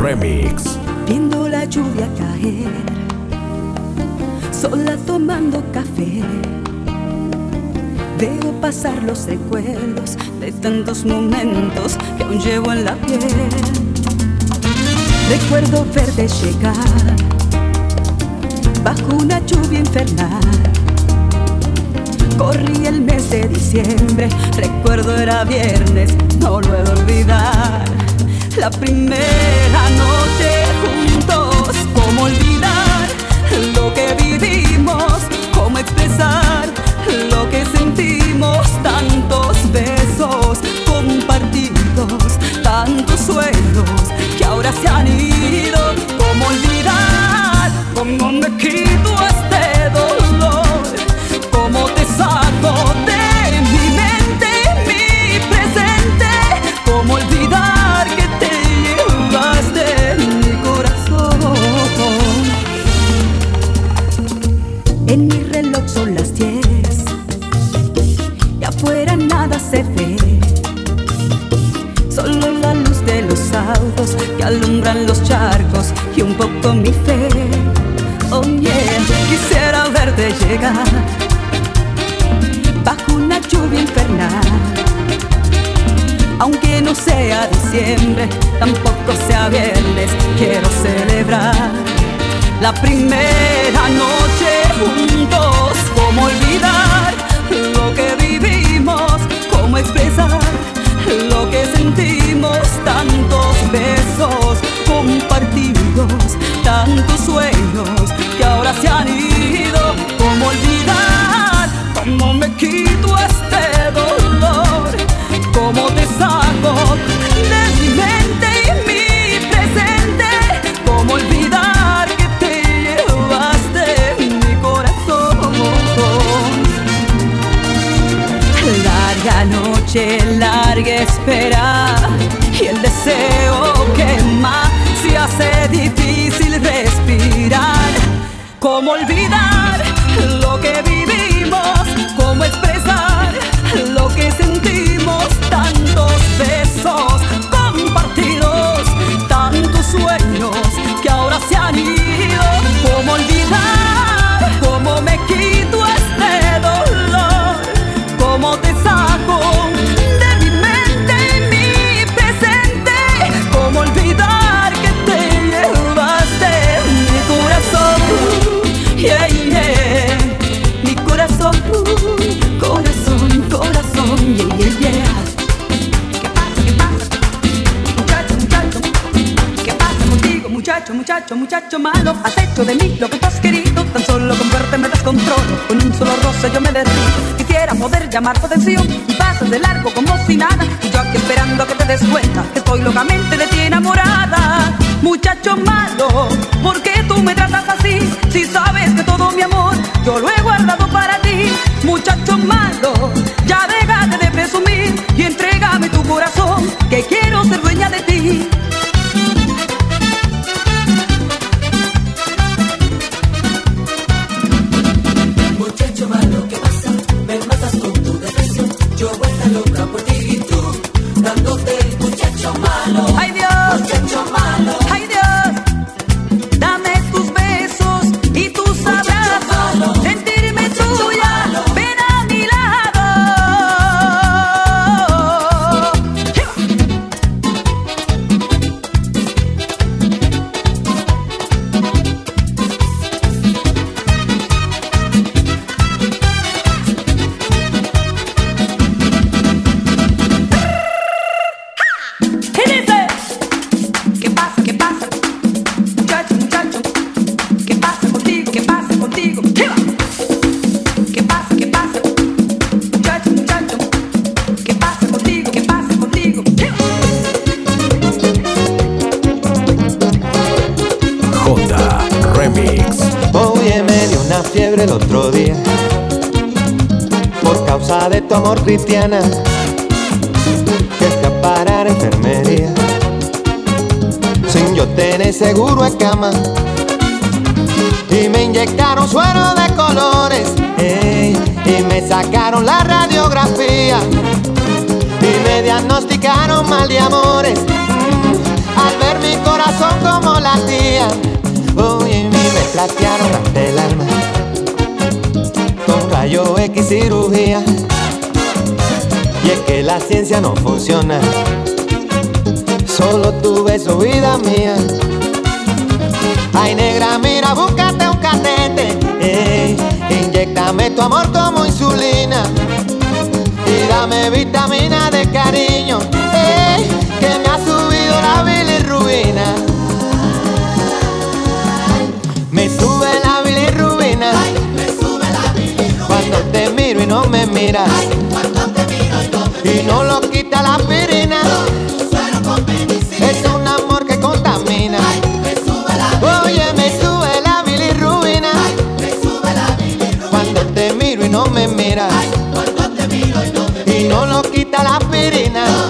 Remix. Viendo la lluvia caer, sola tomando café. Veo pasar los recuerdos de tantos momentos que aún llevo en la piel. Recuerdo verte llegar bajo una lluvia infernal. Corrí el mes de diciembre, recuerdo era viernes, no lo he de olvidar. La primera noche juntos, cómo olvidar lo que vivimos, cómo expresar lo que sentimos, tantos besos compartidos, tantos sueños que ahora se han ido, cómo olvidar, cómo me quito este dolor, cómo te saco de alumbran los charcos y un poco mi fe. Oh yeah, quisiera verte llegar bajo una lluvia infernal. Aunque no sea diciembre, tampoco sea viernes, quiero celebrar la primera noche juntos. ¿Cómo olvidar lo que vivimos? ¿Cómo expresar lo que sentimos? Tantos besos compartidos, tantos sueños que ahora se han ido. ¿Cómo olvidar? ¿Cómo me quito este dolor? ¿Cómo te saco de mi mente y mi presente? ¿Cómo olvidar Larga noche, larga espera y el deseo quema, se hace difícil respirar. ¿Cómo olvidar lo que vivimos? ¿Cómo expresar lo que sentimos? Tantos besos compartidos, tantos sueños que ahora se han ido. Muchacho, muchacho, malo, has hecho de mí lo que tú has querido. Tan solo con verte me descontrolo, con un solo roce yo me derrito. Quisiera poder llamar tu atención y pasas de largo como si nada. Y yo aquí esperando a que te des cuenta que estoy locamente de ti enamorada. Muchacho malo, ¿por qué tú me tratas así? Si sabes que todo mi amor yo lo he amores. Al ver mi corazón como latía. Oye, me platearon hasta el alma con rayo X cirugía. Y es que la ciencia no funciona, solo tu beso, vida mía. Ay, negra, mira, búscate un catete. Ey, inyectame tu amor como insulina. Y dame vitamina de cariño. Que me ha subido la bilirrubina. Me sube la bilirrubina. Cuando te miro y no me miras. Y no lo quita la aspirina. Es un amor que contamina. Oye, me sube la bilirrubina. Cuando te miro y no me miras. Y no lo quita la aspirina. Es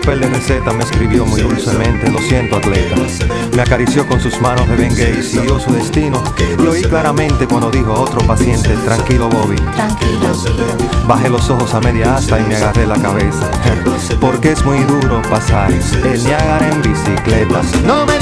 Papel de receta me escribió muy dulcemente, lo siento, atleta. Me acarició con sus manos de bengue y siguió su destino. Lo oí claramente cuando dijo a otro paciente, tranquilo, Bobby. Bajé los ojos a media asta y me agarré la cabeza. Porque es muy duro pasar el Niágara en bicicleta. No me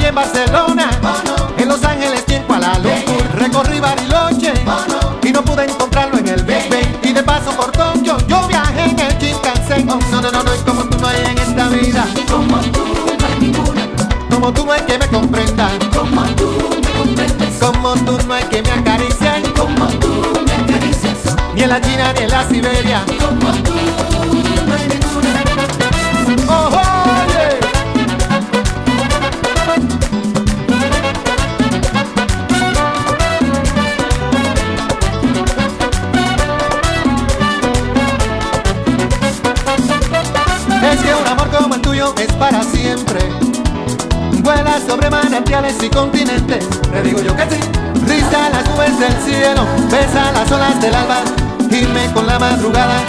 en Barcelona, en Los Ángeles y en Kuala Lumpur. Recorrí Bariloche y no pude encontrarlo en el Big Bang. Y de paso por Tokio yo viajé en el Shinkansen. Oh, no, no, no, no, y como tú no hay en esta vida, Como tú no hay ninguna, como tú no hay que me comprenda, como tú me comprendes, como tú no hay que me acaricie, como tú me acaricias, ni en la China ni en la Siberia. como tú y continentes. Le digo yo que sí. Risa las nubes del cielo, besa las olas del alba. Irme con la madrugada.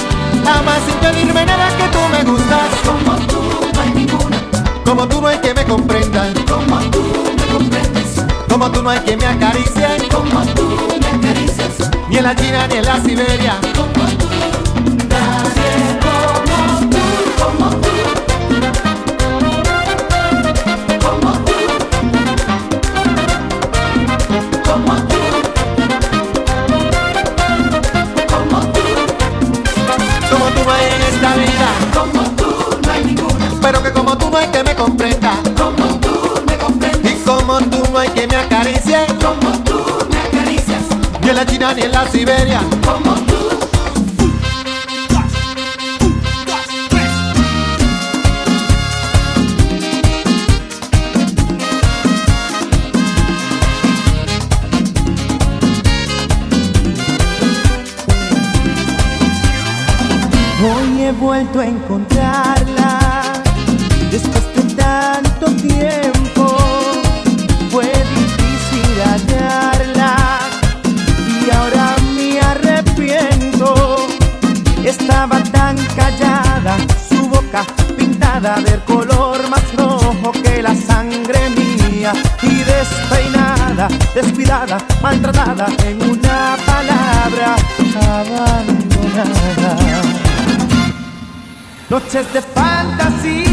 Ama sin pedirme nada que tú me gustas. Como tú no hay ninguna, Como tú no hay que me comprenda. como tú me comprendes, Como tú no hay que me acaricie. como tú me acaricias, Ni en la China ni en la Siberia. como la China ni en la Siberia. como tú. Hoy he vuelto a encontrarla después de tanto tiempo. Pintada del color más rojo que la sangre mía y despeinada, descuidada, maltratada en una palabra abandonada. Noches de fantasía,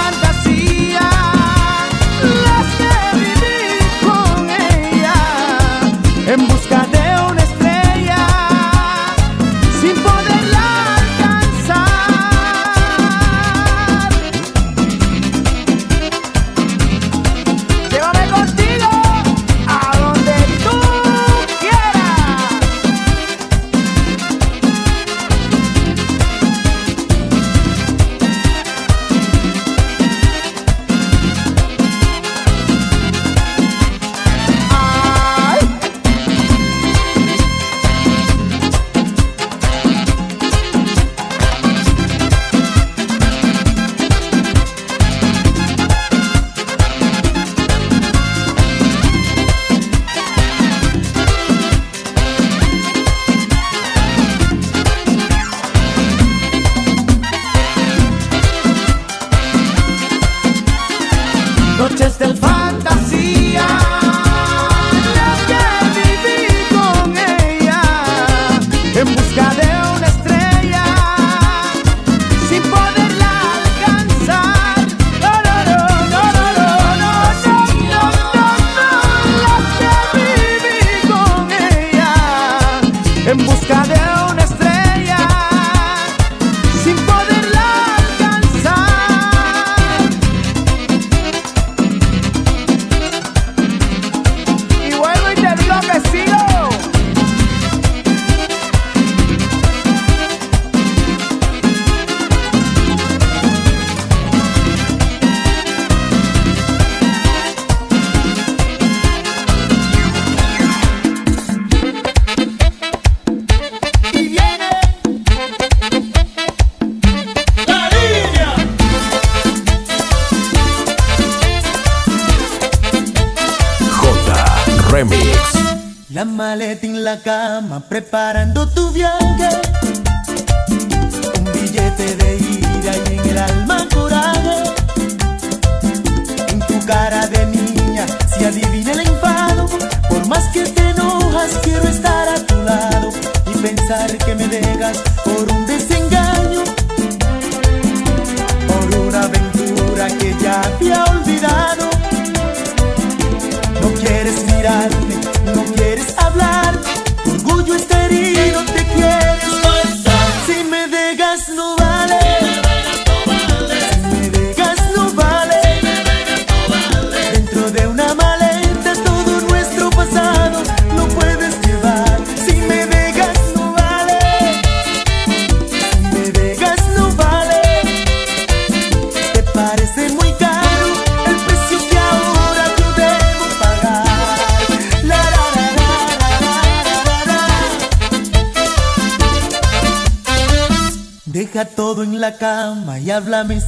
llama, prepara.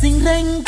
sinh rênh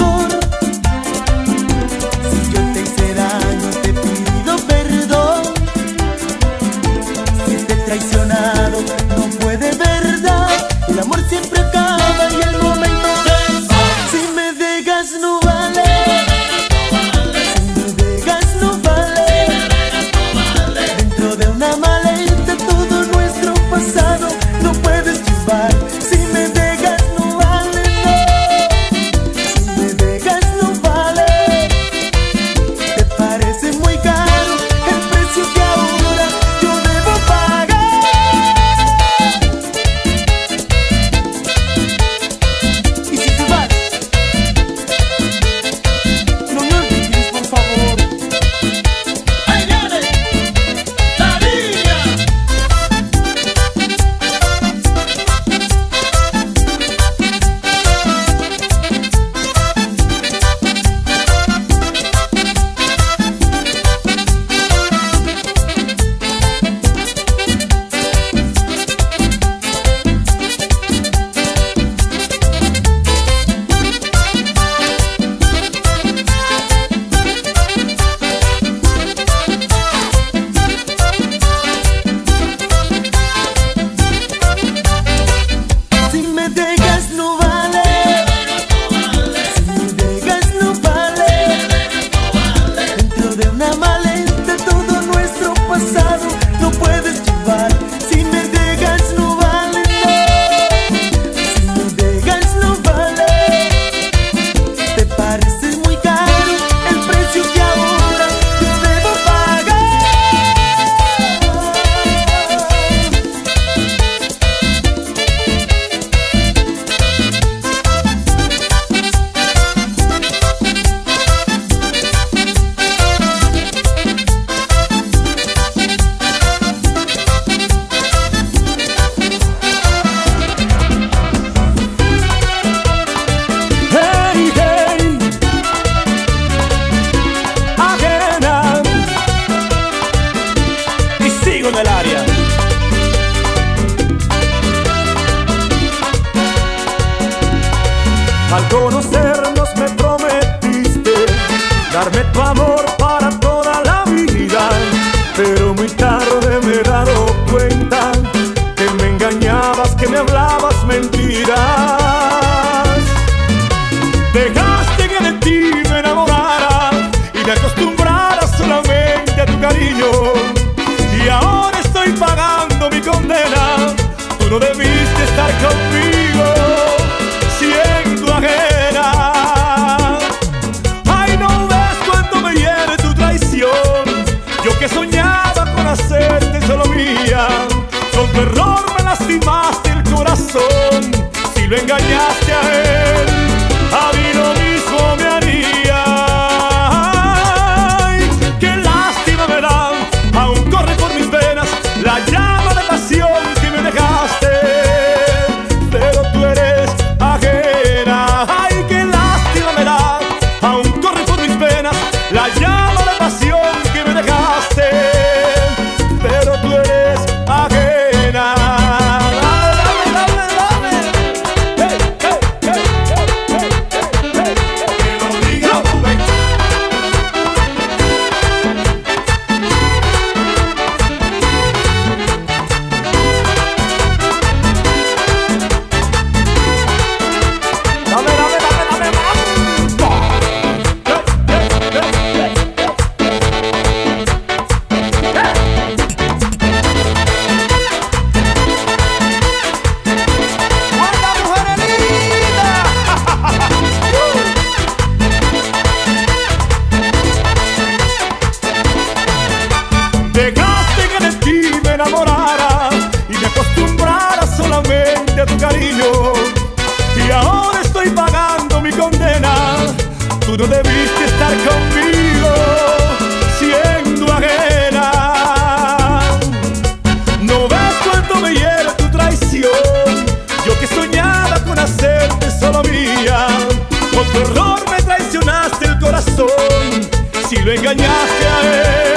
Si lo engañaste a él,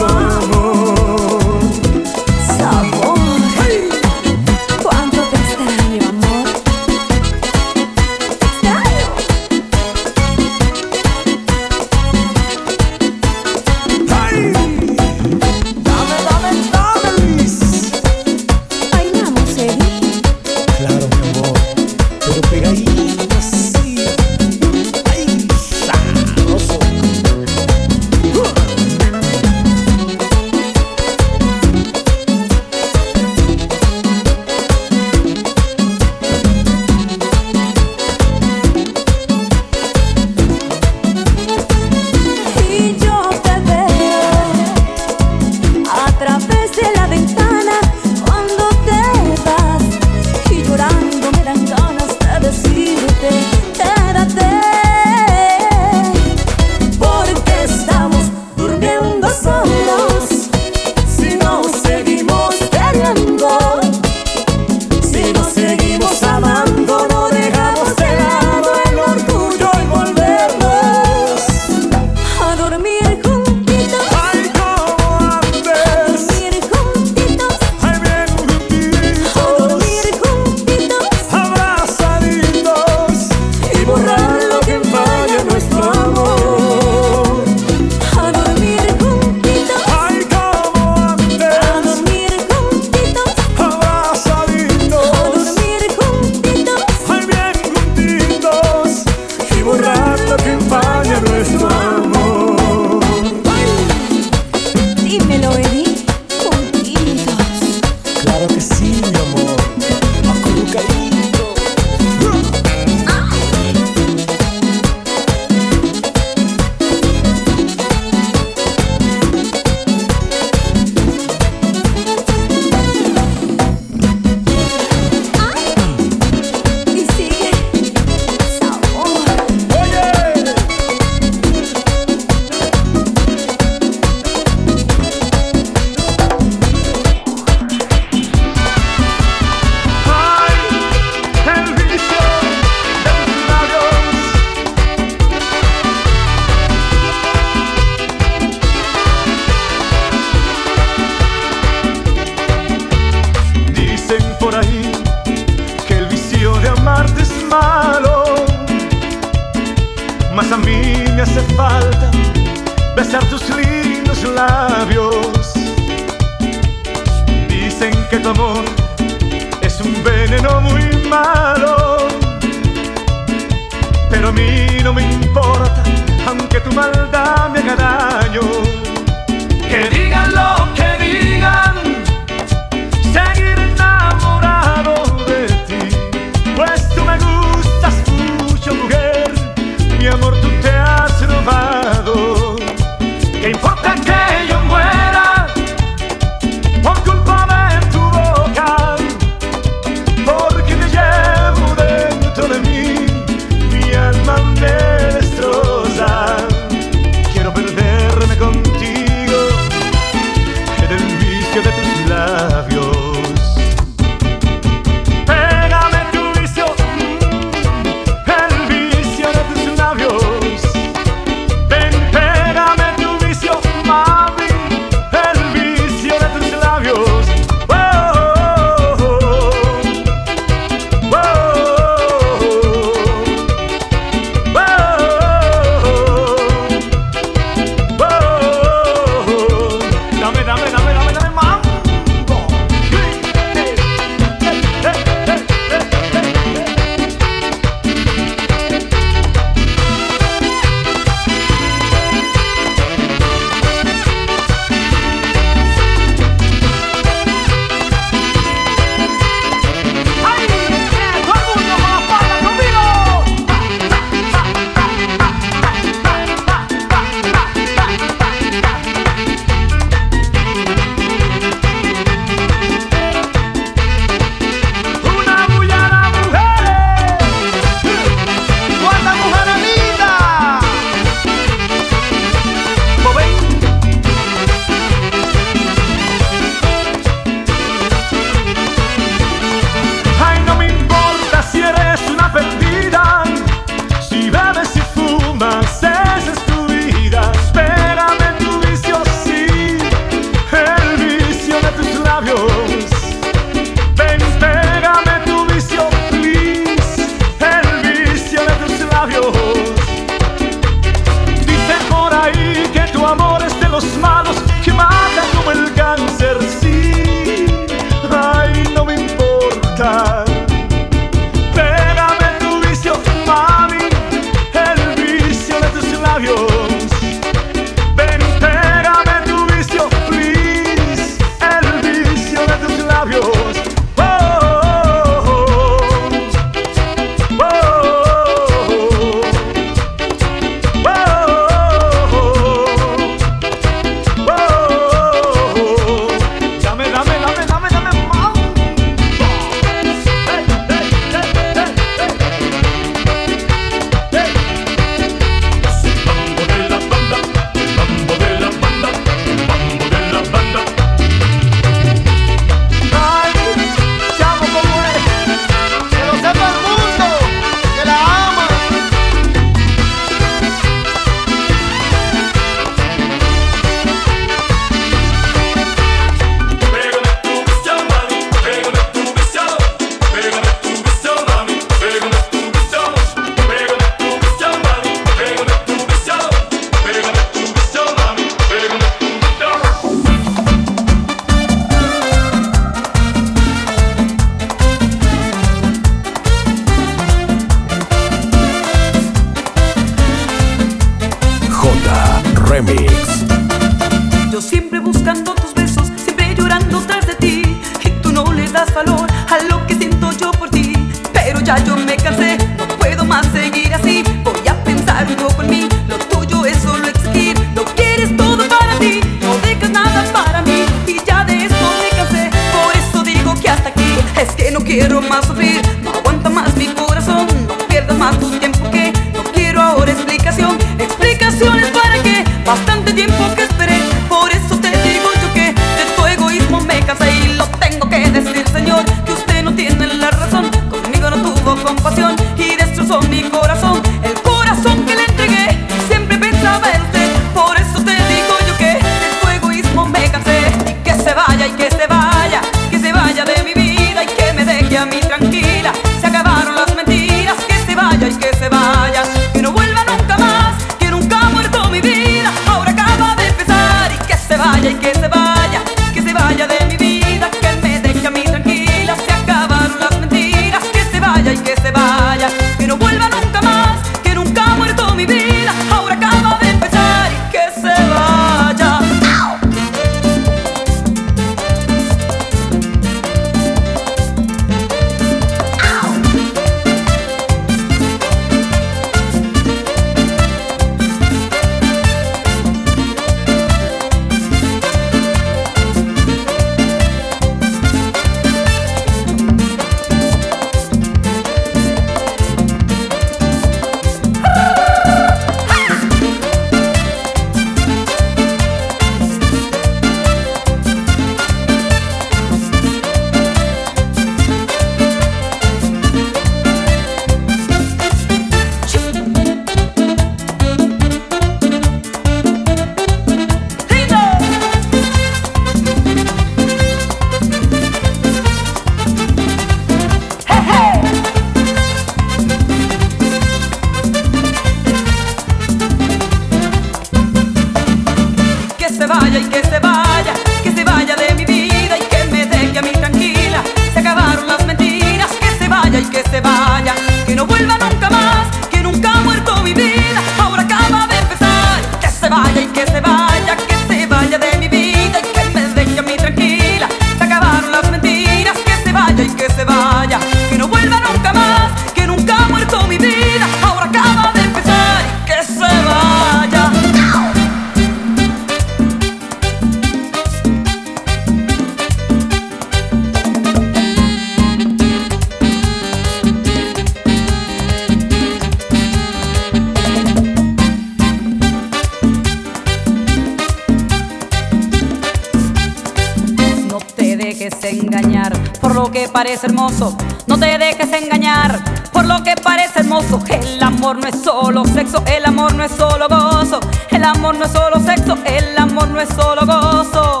amor no es solo sexo, el amor no es solo gozo. El amor no es solo sexo, el amor no es solo gozo.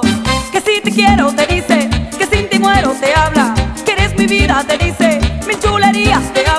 Que si te quiero te dice, que sin ti muero te habla, que eres mi vida te dice, mis chulerías te habla.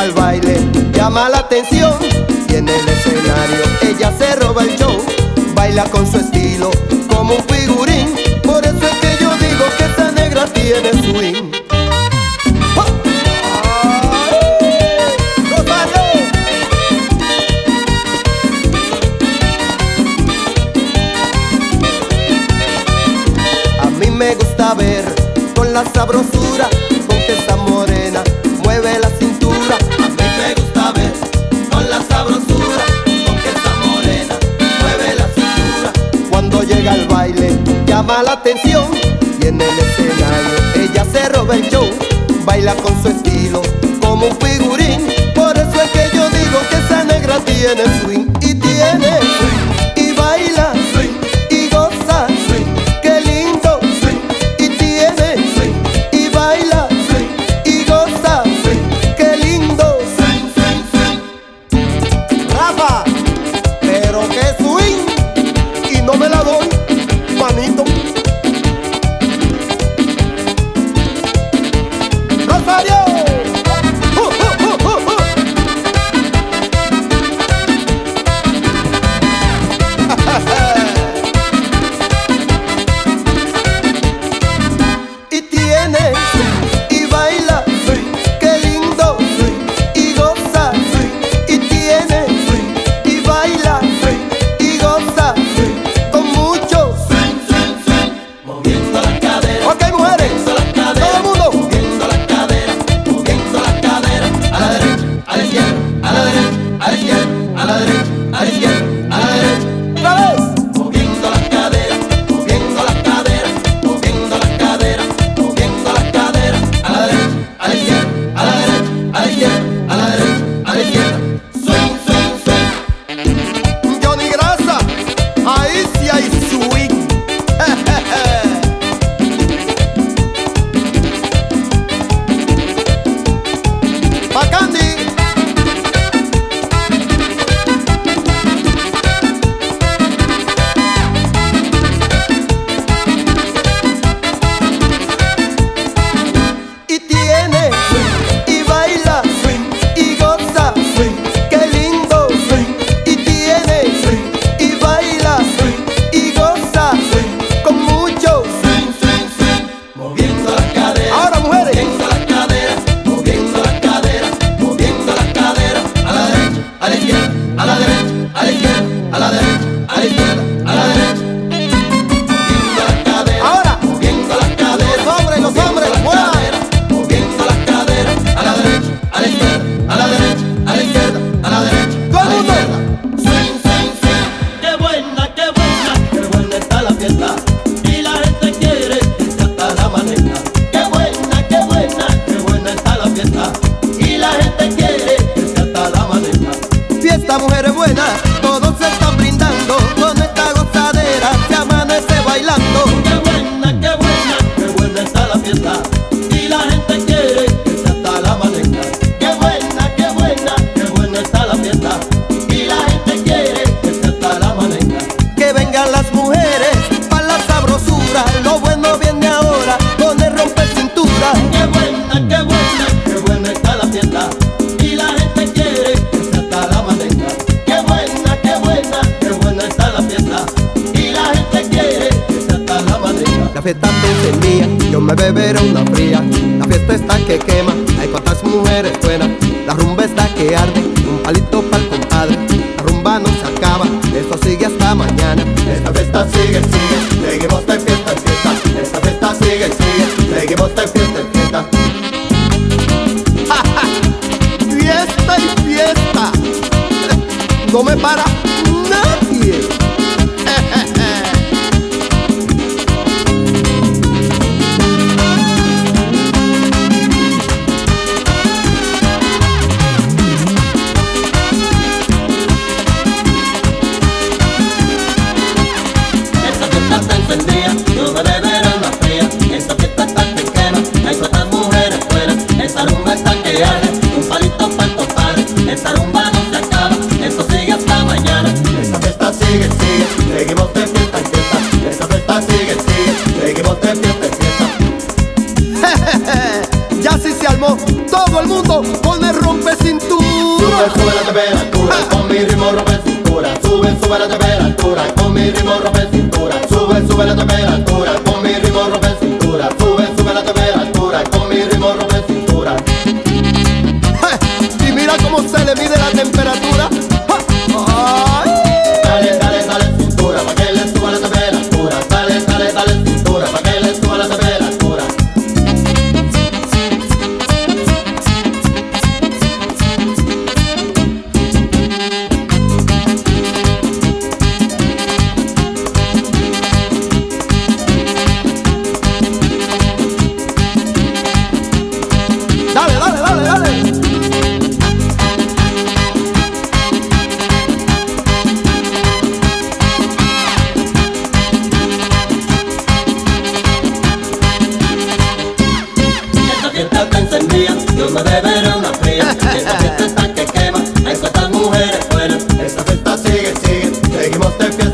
al baile, llama la atención y en el escenario ella se roba el show, baila con su estilo como un figurín, por eso es que yo digo que esta negra tiene swing. ¡Oh! A mí Me gusta ver con la sabrosura llama la atención y en el escenario ella se roba el show, baila con su estilo como un figurín, por eso es que yo digo que esa negra tiene swing y tiene swing. Egg måste fjäll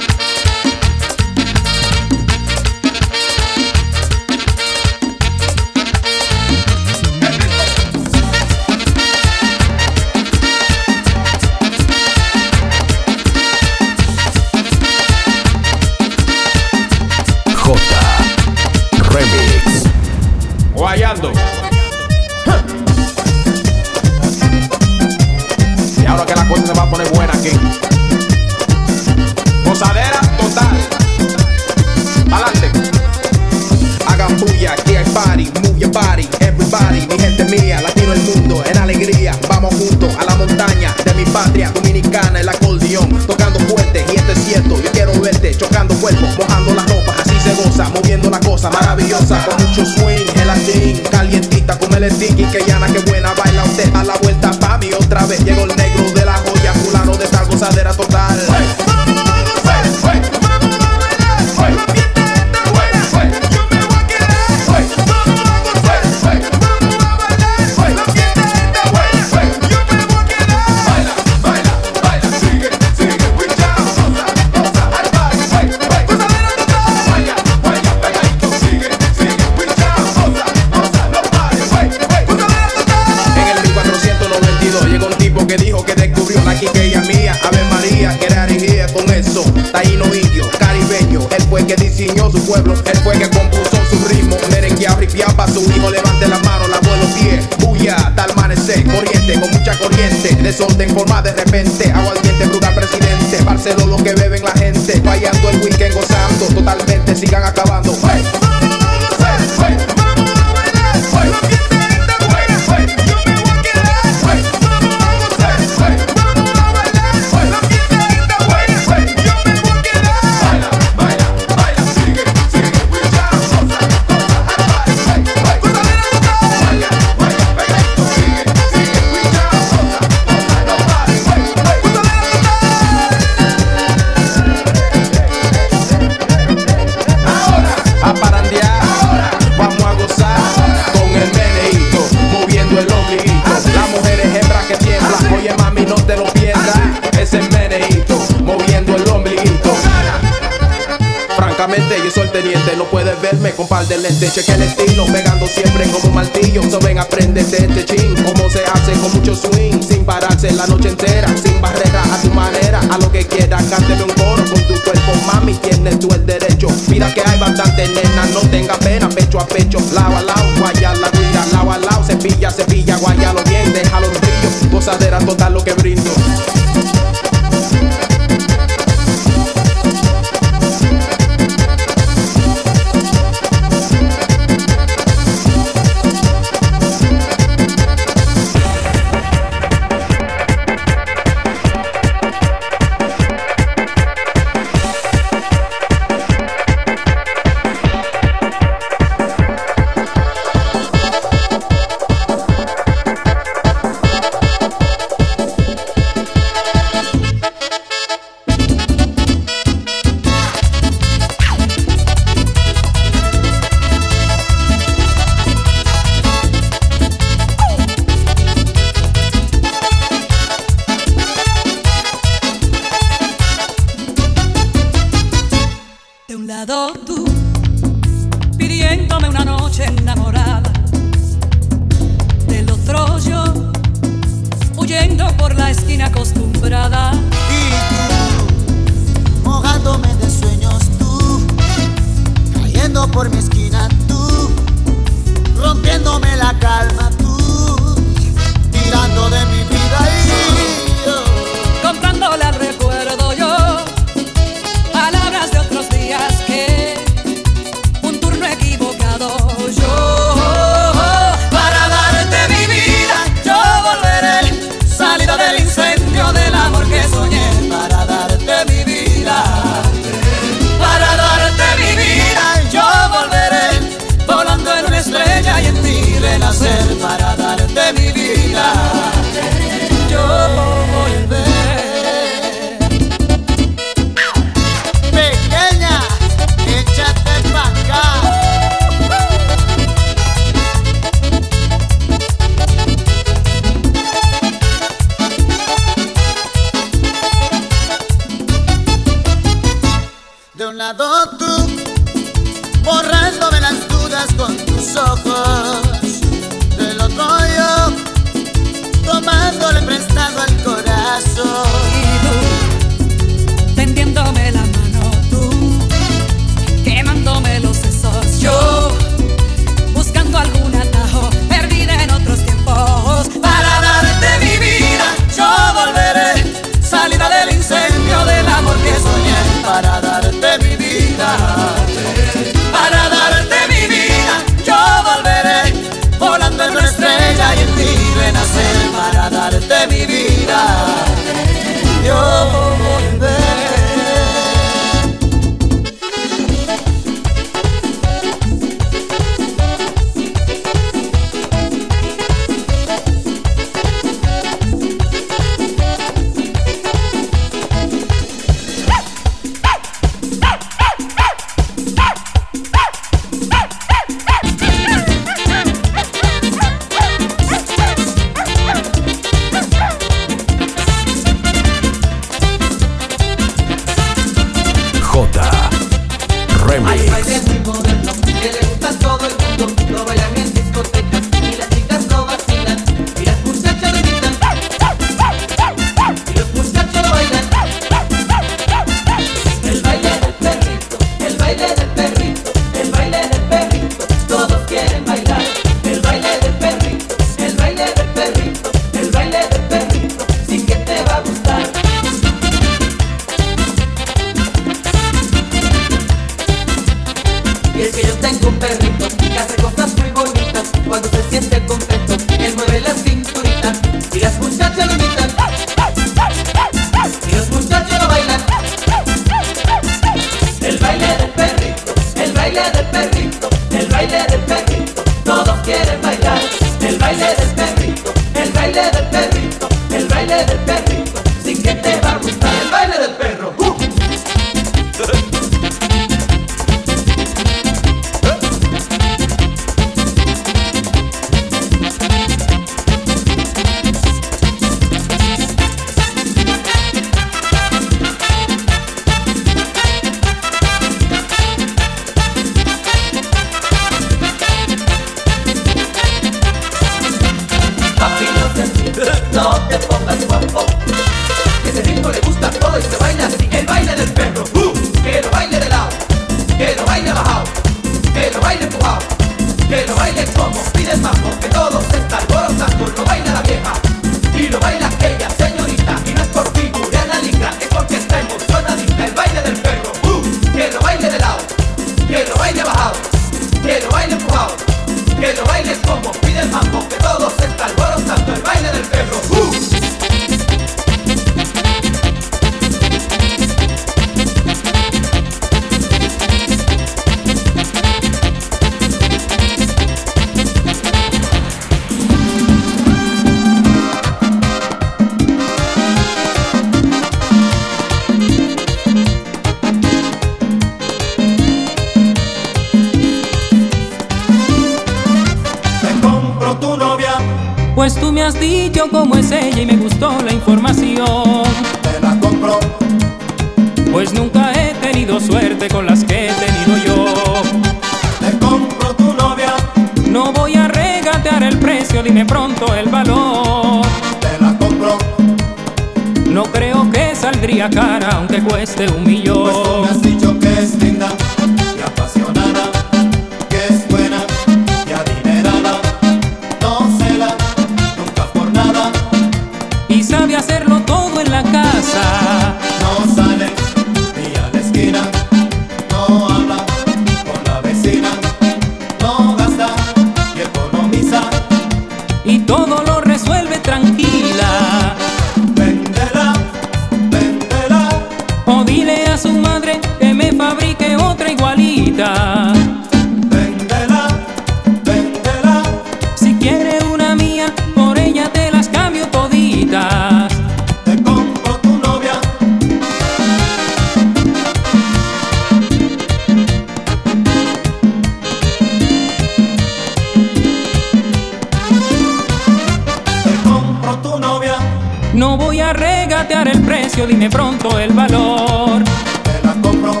dime pronto el valor. Te la compro.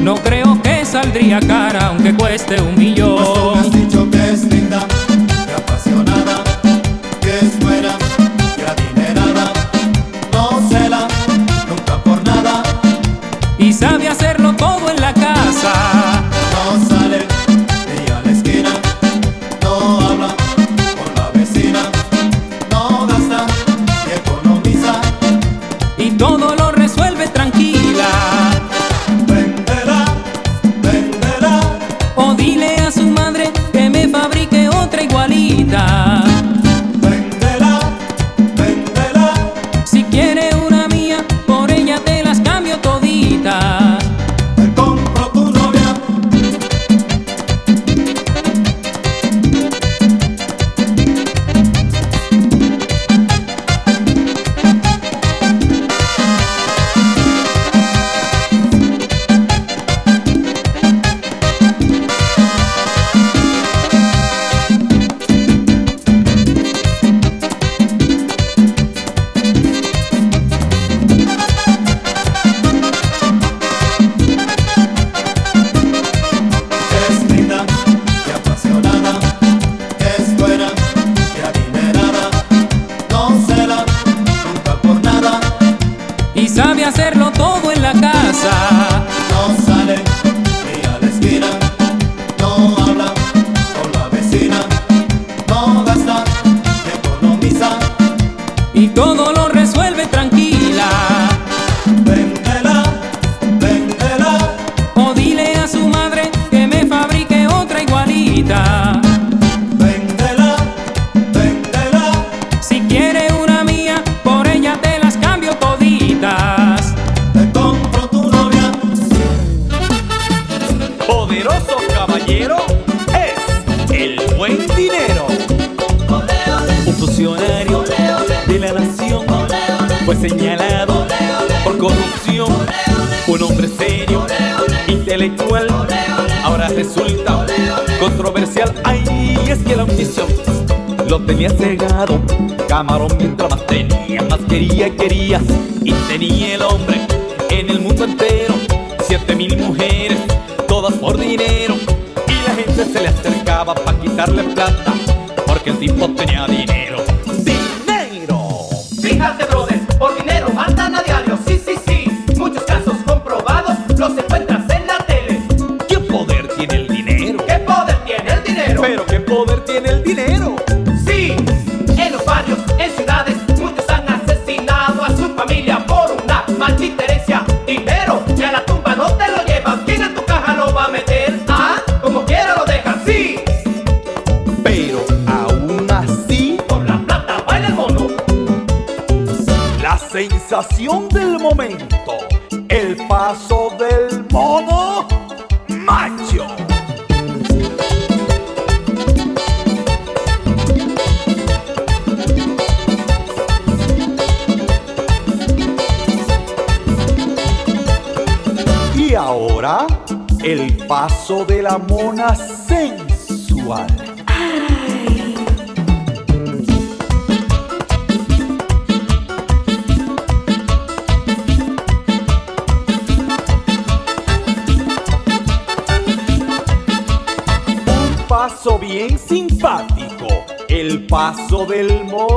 No creo que saldría cara, aunque cueste un sensación del paso del mono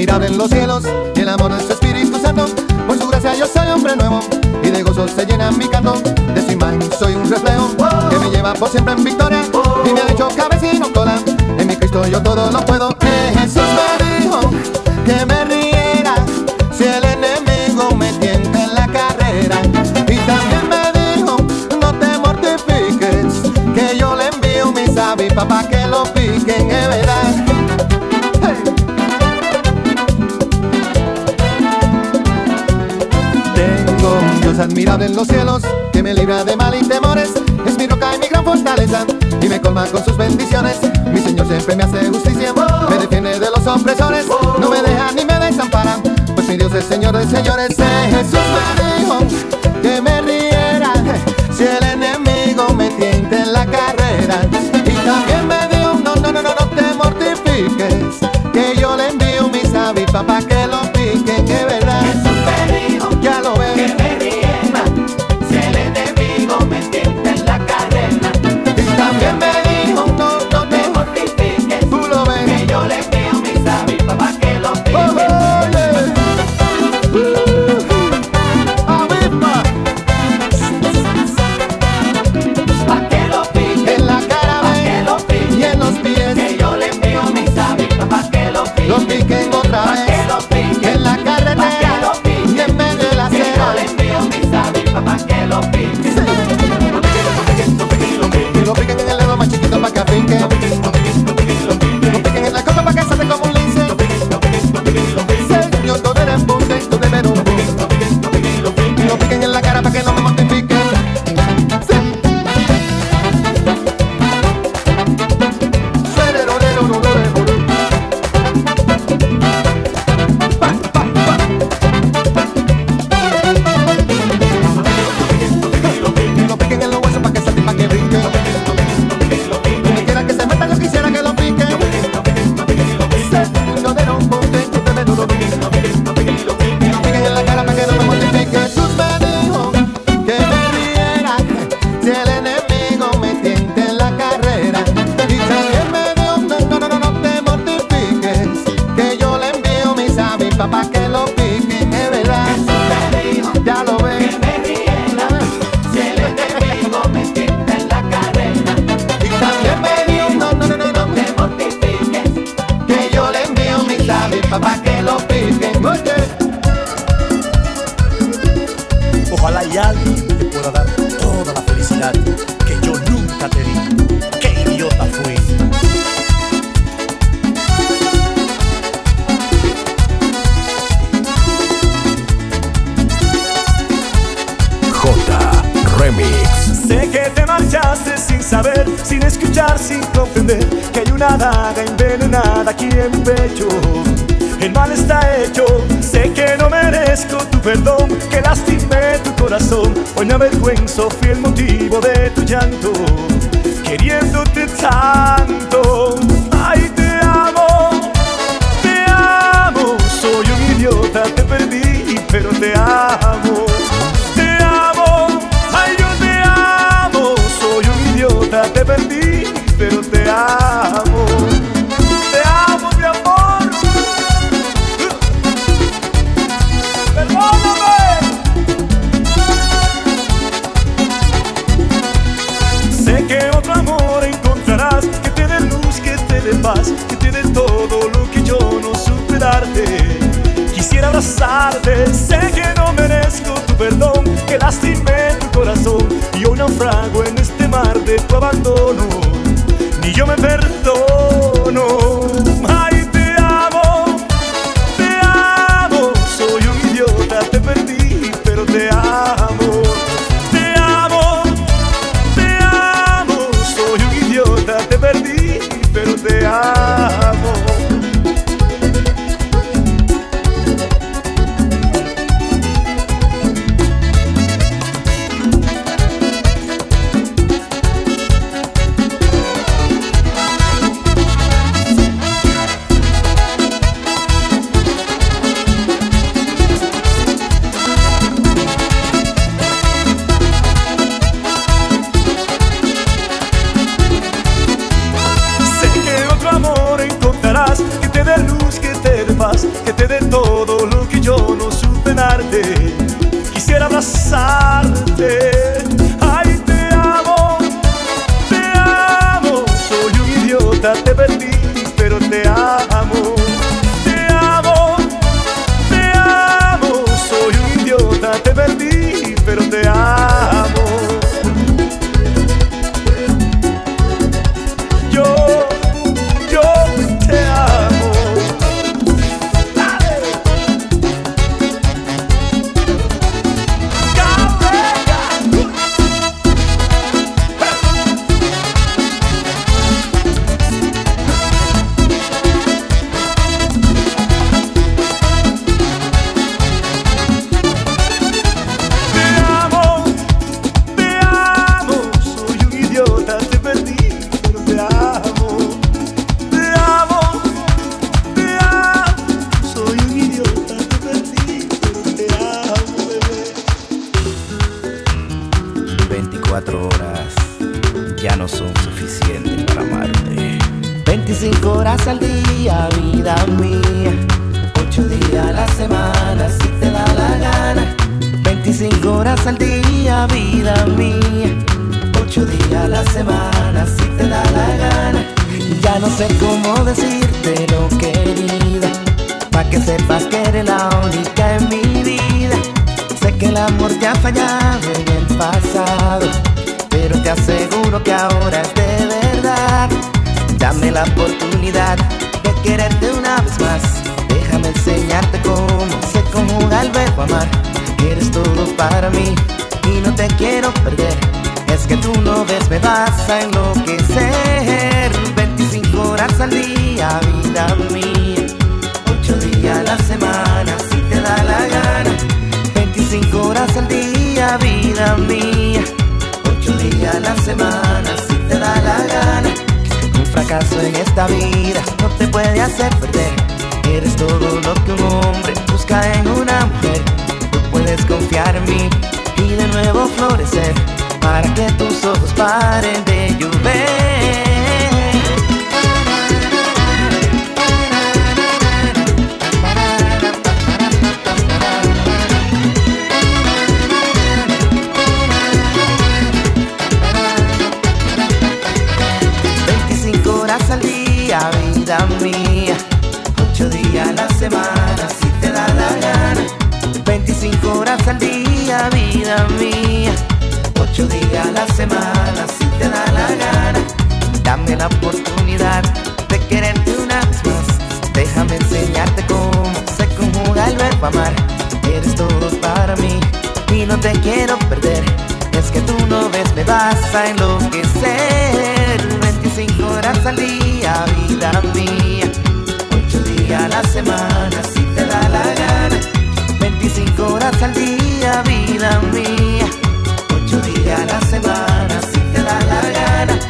admirable en los cielos y el amor de su Espíritu Santo. Por su gracia yo soy hombre nuevo y de gozo se llena mi canto. De su imagen soy un reflejo que me lleva por siempre en victoria y me ha hecho cabecino cola. En mi Cristo yo todo lo admirable en los cielos, que me libra de mal y temores, es mi roca y mi gran fortaleza, y me colma con sus bendiciones. Mi Señor siempre me hace justicia, me defiende de los opresores, no me deja ni me desampara, pues mi Dios es Señor de señores. Eh, Jesús me dijo que me riera si el enemigo me tienta en la carrera, y también Sé que te marchaste sin saber, sin escuchar, sin comprender que hay una daga envenenada aquí en pecho. El mal está hecho, sé que no merezco tu perdón, que lastimé tu corazón. Hoy me avergüenzo, fui el motivo de tu llanto, queriéndote tanto. Ay, te amo, te amo, soy un idiota, te perdí, pero te amo. sé que no merezco tu perdón, que lastimé tu corazón y hoy naufrago en este mar de tu abandono. Ni yo me perdono. pasa el día, vida mía. Ocho días a la semana, si te da la gana. Ya no sé cómo decirte lo querida. Pa' que sepas que eres la única en mi vida. Sé que el amor te ha fallado en el pasado. Pero te aseguro que ahora es de verdad. Dame la oportunidad de quererte una vez más. Déjame enseñarte cómo se conjuga el verbo amar Eres todo para mí y no te quiero perder. Es que tú no ves, me vas a enloquecer. 25 horas al día, vida mía. 8 días a la semana, si te da la gana. 25 horas al día, vida mía. 8 días a la semana, si te da la gana. Un fracaso en esta vida no te puede hacer perder. Eres todo lo que un hombre busca en una mujer. Puedes confiar en mí y de nuevo florecer para que tus ojos paren de llover. 25 horas al día, vida mía. 8 días a la semana, horas al día, vida mía. 8 días a la semana, si te da la gana. Dame la oportunidad de quererte una vez más. Déjame enseñarte cómo se conjuga el verbo amar. Eres todo para mí y no te quiero perder. Es que tú no ves, me vas a enloquecer. 25 horas al día, vida mía. 8 días a la semana, si te da la gana. 25 horas al día, vida mía. 8 días a la semana, si te da la gana.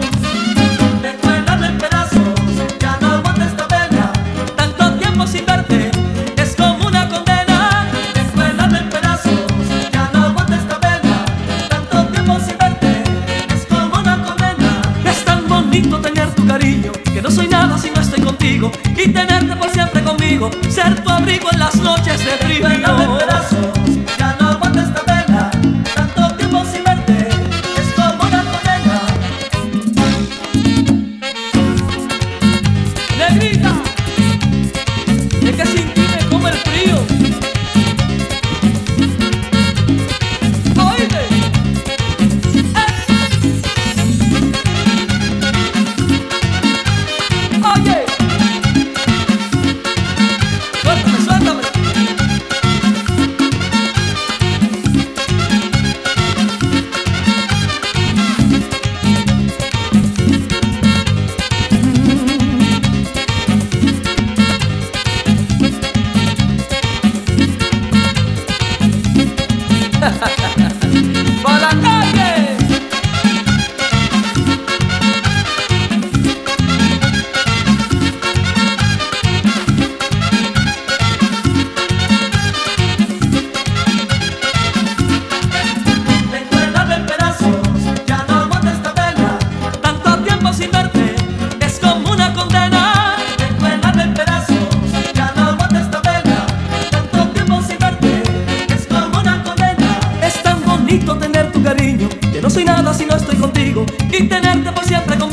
contigo y tenerte por siempre conmigo.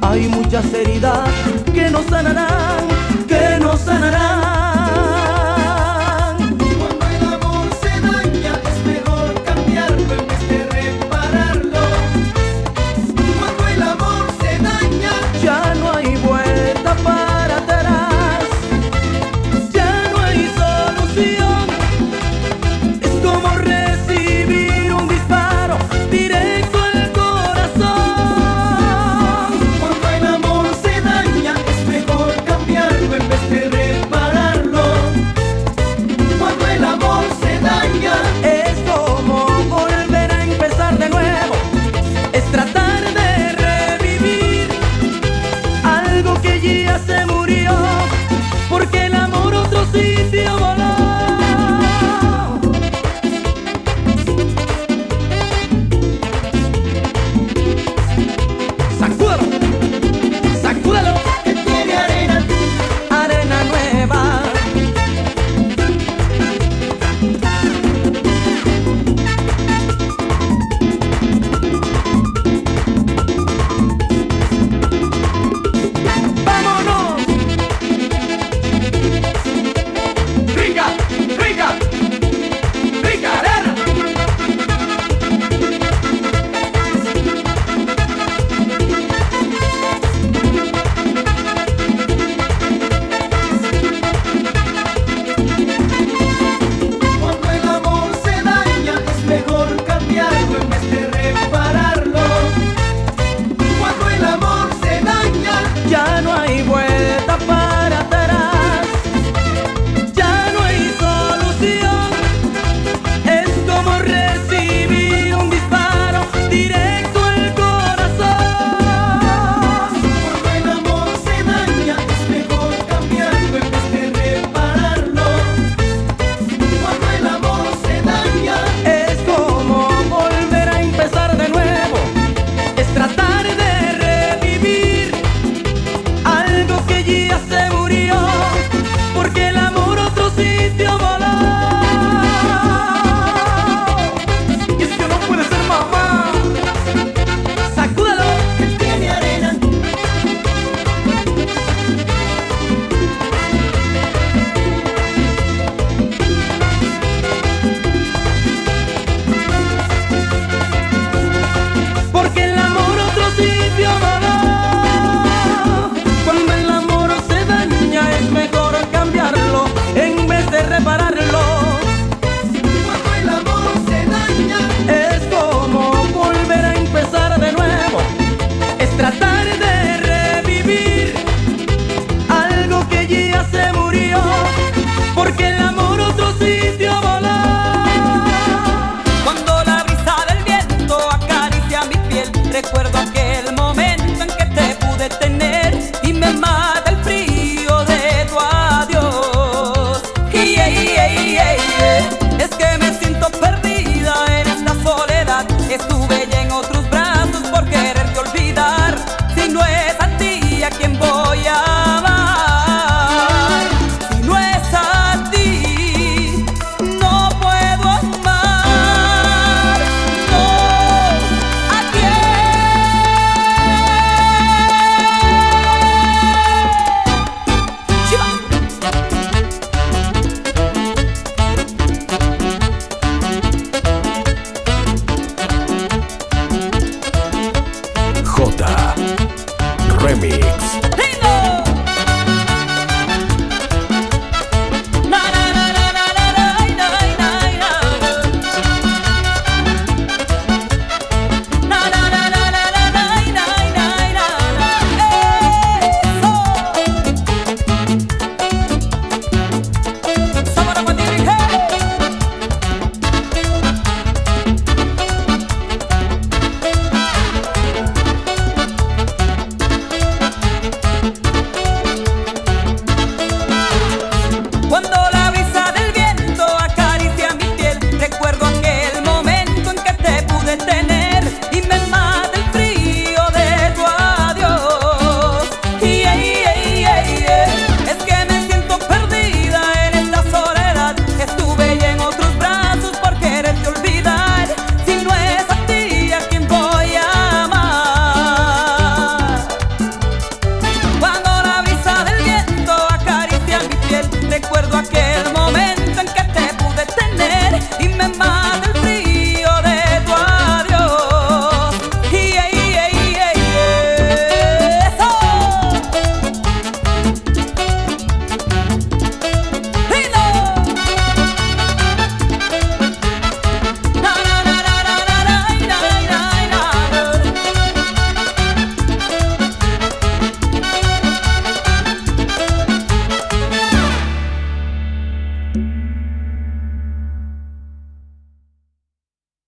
Hay muchas heridas que no sanarán.